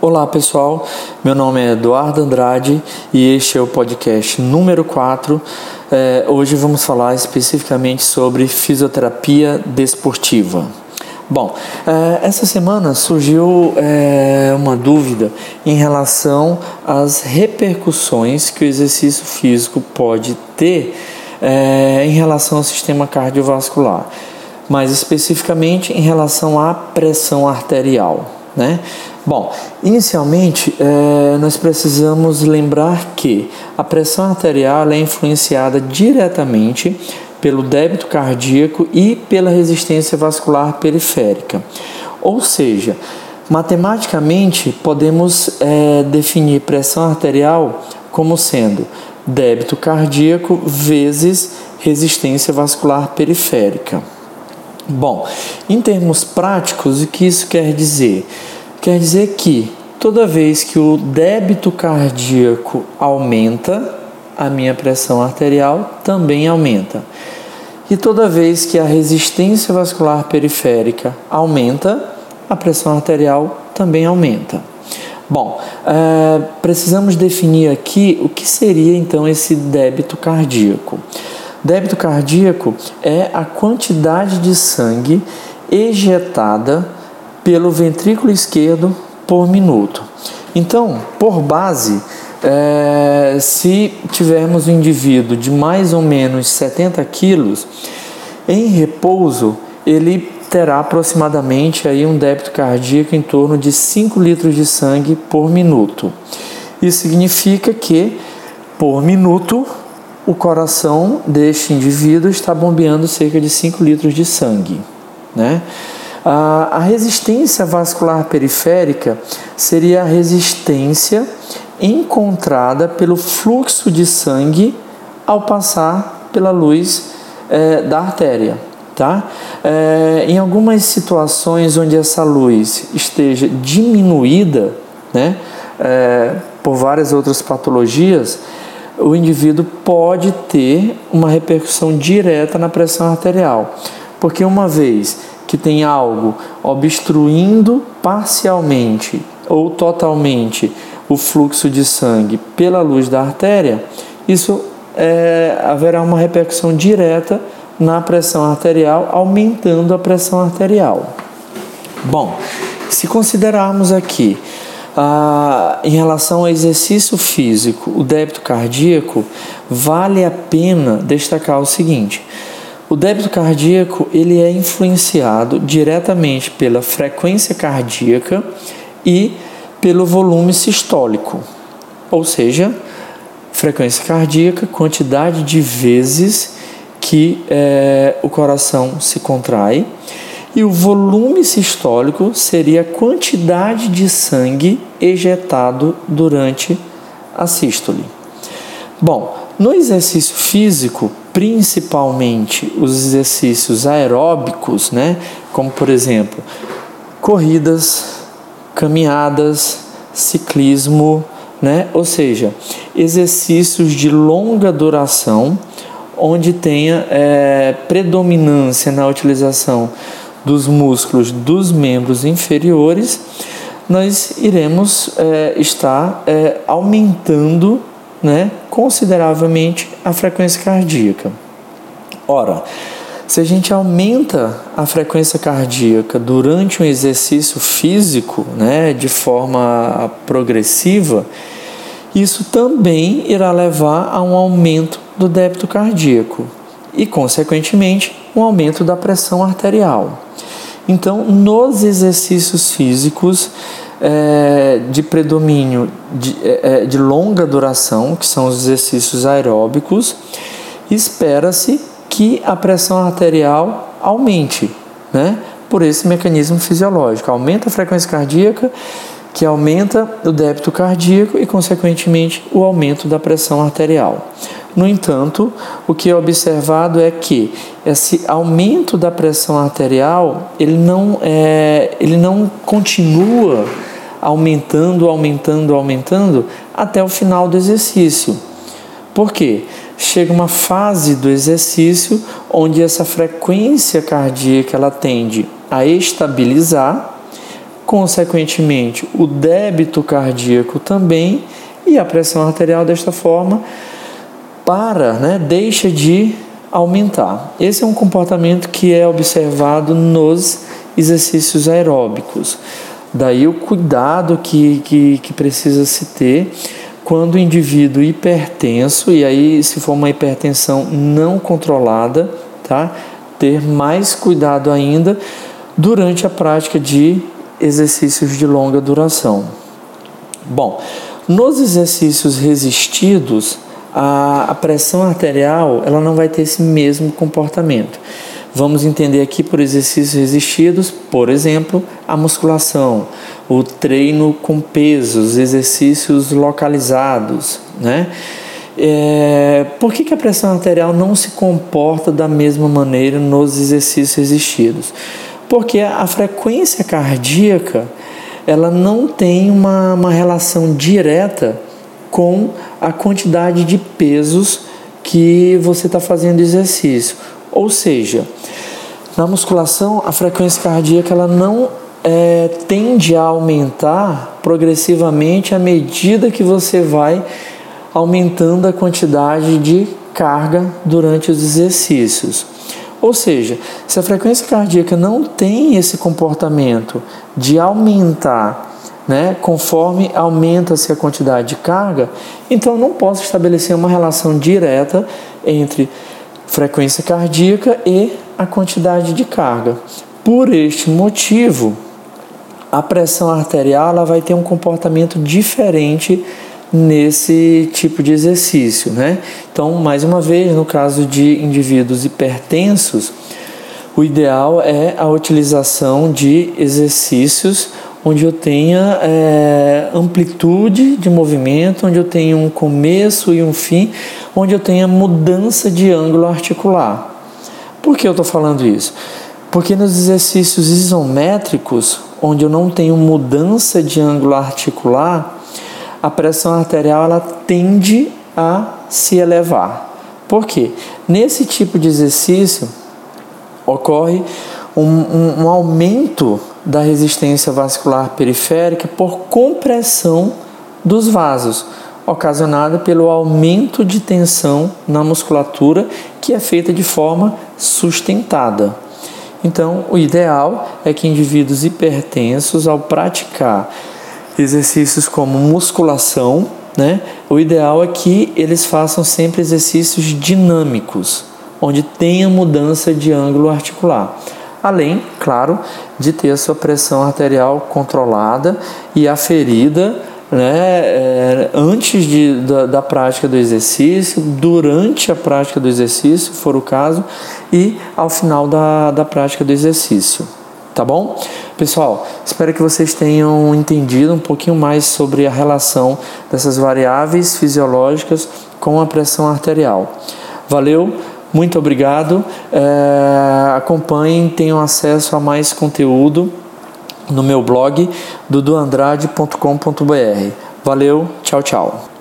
Olá pessoal, meu nome é Eduardo Andrade e este é o podcast número 4. É, hoje vamos falar especificamente sobre fisioterapia desportiva. Bom, é, essa semana surgiu é, uma dúvida em relação às repercussões que o exercício físico pode ter é, em relação ao sistema cardiovascular, mais especificamente em relação à pressão arterial. Né? Bom, inicialmente é, nós precisamos lembrar que a pressão arterial é influenciada diretamente pelo débito cardíaco e pela resistência vascular periférica. Ou seja, matematicamente podemos é, definir pressão arterial como sendo débito cardíaco vezes resistência vascular periférica. Bom, em termos práticos, o que isso quer dizer? Quer dizer que toda vez que o débito cardíaco aumenta, a minha pressão arterial também aumenta. E toda vez que a resistência vascular periférica aumenta, a pressão arterial também aumenta. Bom, é, precisamos definir aqui o que seria então esse débito cardíaco. Débito cardíaco é a quantidade de sangue ejetada pelo ventrículo esquerdo por minuto. Então, por base, é, se tivermos um indivíduo de mais ou menos 70 quilos, em repouso, ele terá aproximadamente aí um débito cardíaco em torno de 5 litros de sangue por minuto. Isso significa que, por minuto, o coração deste indivíduo está bombeando cerca de 5 litros de sangue. Né? A resistência vascular periférica seria a resistência encontrada pelo fluxo de sangue ao passar pela luz é, da artéria. Tá? É, em algumas situações onde essa luz esteja diminuída né, é, por várias outras patologias, o indivíduo pode ter uma repercussão direta na pressão arterial. Porque uma vez que tem algo obstruindo parcialmente ou totalmente o fluxo de sangue pela luz da artéria, isso é, haverá uma repercussão direta na pressão arterial, aumentando a pressão arterial. Bom, se considerarmos aqui ah, em relação ao exercício físico, o débito cardíaco, vale a pena destacar o seguinte: o débito cardíaco ele é influenciado diretamente pela frequência cardíaca e pelo volume sistólico, ou seja, frequência cardíaca, quantidade de vezes que é, o coração se contrai, e o volume sistólico seria a quantidade de sangue ejetado durante a sístole. Bom, no exercício físico, principalmente os exercícios aeróbicos, né, como por exemplo, corridas, caminhadas, ciclismo, né, ou seja, exercícios de longa duração, onde tenha é, predominância na utilização dos músculos dos membros inferiores, nós iremos é, estar é, aumentando né, consideravelmente a frequência cardíaca. Ora, se a gente aumenta a frequência cardíaca durante um exercício físico, né, de forma progressiva, isso também irá levar a um aumento do débito cardíaco e, consequentemente, um aumento da pressão arterial. Então, nos exercícios físicos, é, de predomínio de, é, é, de longa duração, que são os exercícios aeróbicos, espera-se que a pressão arterial aumente, né? Por esse mecanismo fisiológico, aumenta a frequência cardíaca, que aumenta o débito cardíaco e, consequentemente, o aumento da pressão arterial. No entanto, o que é observado é que esse aumento da pressão arterial ele não, é, ele não continua aumentando, aumentando, aumentando até o final do exercício. Por quê? Chega uma fase do exercício onde essa frequência cardíaca ela tende a estabilizar consequentemente, o débito cardíaco também e a pressão arterial desta forma para, né, deixa de aumentar. Esse é um comportamento que é observado nos exercícios aeróbicos. Daí o cuidado que, que, que precisa se ter quando o indivíduo hipertenso, e aí se for uma hipertensão não controlada, tá? ter mais cuidado ainda durante a prática de exercícios de longa duração. Bom, nos exercícios resistidos, a, a pressão arterial ela não vai ter esse mesmo comportamento. Vamos entender aqui por exercícios resistidos, por exemplo, a musculação, o treino com pesos, exercícios localizados, né? É, por que, que a pressão arterial não se comporta da mesma maneira nos exercícios resistidos? Porque a frequência cardíaca ela não tem uma, uma relação direta com a quantidade de pesos que você está fazendo exercício. Ou seja, na musculação a frequência cardíaca ela não é, tende a aumentar progressivamente à medida que você vai aumentando a quantidade de carga durante os exercícios. Ou seja, se a frequência cardíaca não tem esse comportamento de aumentar né, conforme aumenta-se a quantidade de carga, então não posso estabelecer uma relação direta entre frequência cardíaca e a quantidade de carga. Por este motivo, a pressão arterial ela vai ter um comportamento diferente nesse tipo de exercício, né? Então, mais uma vez, no caso de indivíduos hipertensos, o ideal é a utilização de exercícios onde eu tenha é, amplitude de movimento, onde eu tenha um começo e um fim, onde eu tenha mudança de ângulo articular. Por que eu estou falando isso? Porque nos exercícios isométricos, onde eu não tenho mudança de ângulo articular, a pressão arterial ela tende a se elevar. Por quê? Nesse tipo de exercício ocorre um, um, um aumento da resistência vascular periférica por compressão dos vasos, ocasionada pelo aumento de tensão na musculatura que é feita de forma sustentada. Então, o ideal é que indivíduos hipertensos, ao praticar exercícios como musculação, né? O ideal é que eles façam sempre exercícios dinâmicos, onde tenha mudança de ângulo articular. Além, claro, de ter a sua pressão arterial controlada e aferida né, é, antes de, da, da, prática do exercício, durante a prática do exercício, se for o caso, e ao final da, da prática do exercício. Tá bom? Pessoal, espero que vocês tenham entendido um pouquinho mais sobre a relação dessas variáveis fisiológicas com a pressão arterial. Valeu, muito obrigado. É, acompanhem, tenham acesso a mais conteúdo no meu blog duduandrade.com.br. Valeu, tchau, tchau.